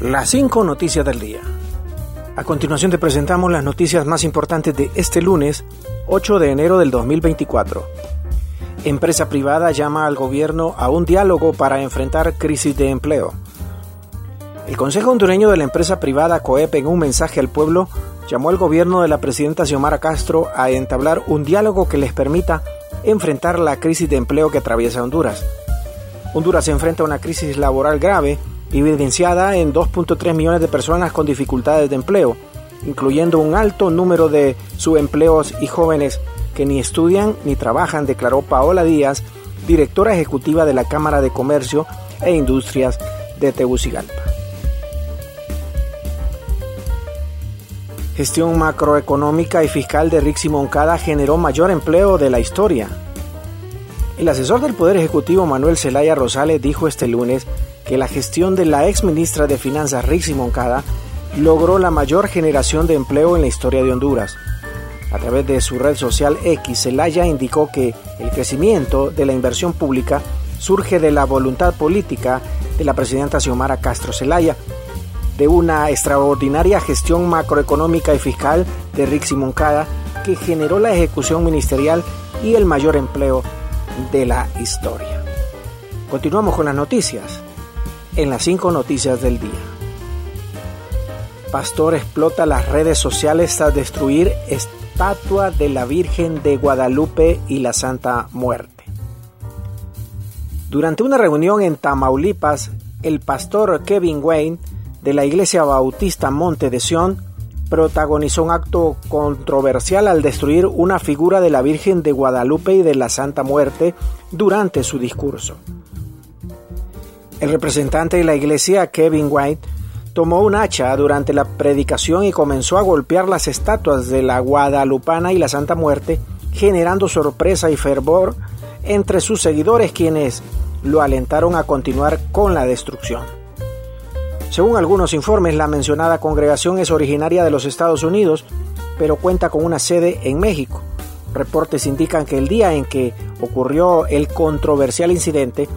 Las cinco noticias del día. A continuación te presentamos las noticias más importantes de este lunes, 8 de enero del 2024. Empresa privada llama al gobierno a un diálogo para enfrentar crisis de empleo. El Consejo Hondureño de la empresa privada COEP en un mensaje al pueblo llamó al gobierno de la presidenta Xiomara Castro a entablar un diálogo que les permita enfrentar la crisis de empleo que atraviesa Honduras. Honduras enfrenta una crisis laboral grave evidenciada en 2.3 millones de personas con dificultades de empleo, incluyendo un alto número de subempleos y jóvenes que ni estudian ni trabajan, declaró Paola Díaz, directora ejecutiva de la Cámara de Comercio e Industrias de Tegucigalpa. Gestión macroeconómica y fiscal de Rixi Moncada generó mayor empleo de la historia. El asesor del Poder Ejecutivo Manuel Zelaya Rosales dijo este lunes que la gestión de la ex ministra de Finanzas Rixi Moncada logró la mayor generación de empleo en la historia de Honduras. A través de su red social X, Zelaya indicó que el crecimiento de la inversión pública surge de la voluntad política de la presidenta Xiomara Castro Zelaya, de una extraordinaria gestión macroeconómica y fiscal de Rixi Moncada que generó la ejecución ministerial y el mayor empleo de la historia. Continuamos con las noticias en las cinco noticias del día. Pastor explota las redes sociales tras destruir estatua de la Virgen de Guadalupe y la Santa Muerte. Durante una reunión en Tamaulipas, el pastor Kevin Wayne de la Iglesia Bautista Monte de Sion protagonizó un acto controversial al destruir una figura de la Virgen de Guadalupe y de la Santa Muerte durante su discurso. El representante de la iglesia, Kevin White, tomó un hacha durante la predicación y comenzó a golpear las estatuas de la Guadalupana y la Santa Muerte, generando sorpresa y fervor entre sus seguidores quienes lo alentaron a continuar con la destrucción. Según algunos informes, la mencionada congregación es originaria de los Estados Unidos, pero cuenta con una sede en México. Reportes indican que el día en que ocurrió el controversial incidente,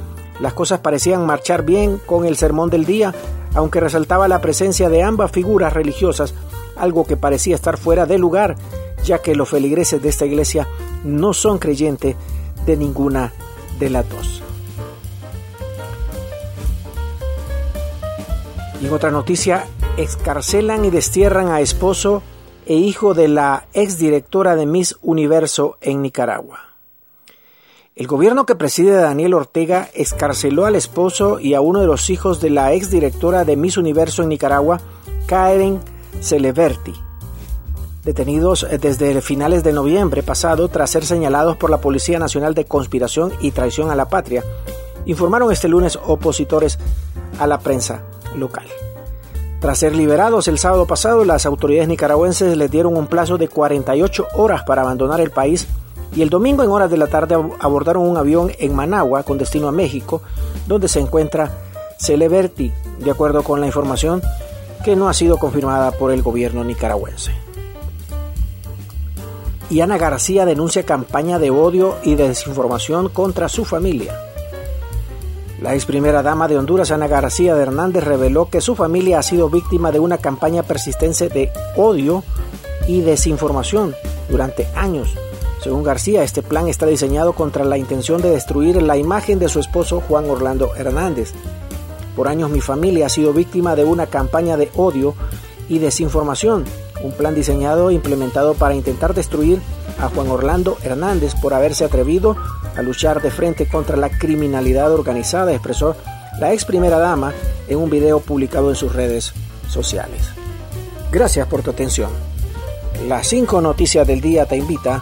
las cosas parecían marchar bien con el sermón del día, aunque resaltaba la presencia de ambas figuras religiosas, algo que parecía estar fuera de lugar, ya que los feligreses de esta iglesia no son creyentes de ninguna de las dos. Y en otra noticia, excarcelan y destierran a esposo e hijo de la exdirectora de Miss Universo en Nicaragua. El gobierno que preside Daniel Ortega escarceló al esposo y a uno de los hijos de la exdirectora de Miss Universo en Nicaragua, Karen Celeberti, detenidos desde finales de noviembre pasado tras ser señalados por la Policía Nacional de Conspiración y Traición a la Patria, informaron este lunes opositores a la prensa local. Tras ser liberados el sábado pasado, las autoridades nicaragüenses les dieron un plazo de 48 horas para abandonar el país y el domingo en horas de la tarde abordaron un avión en Managua con destino a México, donde se encuentra Celeberti, de acuerdo con la información que no ha sido confirmada por el gobierno nicaragüense. Y Ana García denuncia campaña de odio y desinformación contra su familia. La ex primera dama de Honduras, Ana García de Hernández, reveló que su familia ha sido víctima de una campaña persistente de odio y desinformación durante años según García, este plan está diseñado contra la intención de destruir la imagen de su esposo Juan Orlando Hernández. Por años mi familia ha sido víctima de una campaña de odio y desinformación, un plan diseñado e implementado para intentar destruir a Juan Orlando Hernández por haberse atrevido a luchar de frente contra la criminalidad organizada, expresó la ex primera dama en un video publicado en sus redes sociales. Gracias por tu atención. Las cinco noticias del día te invita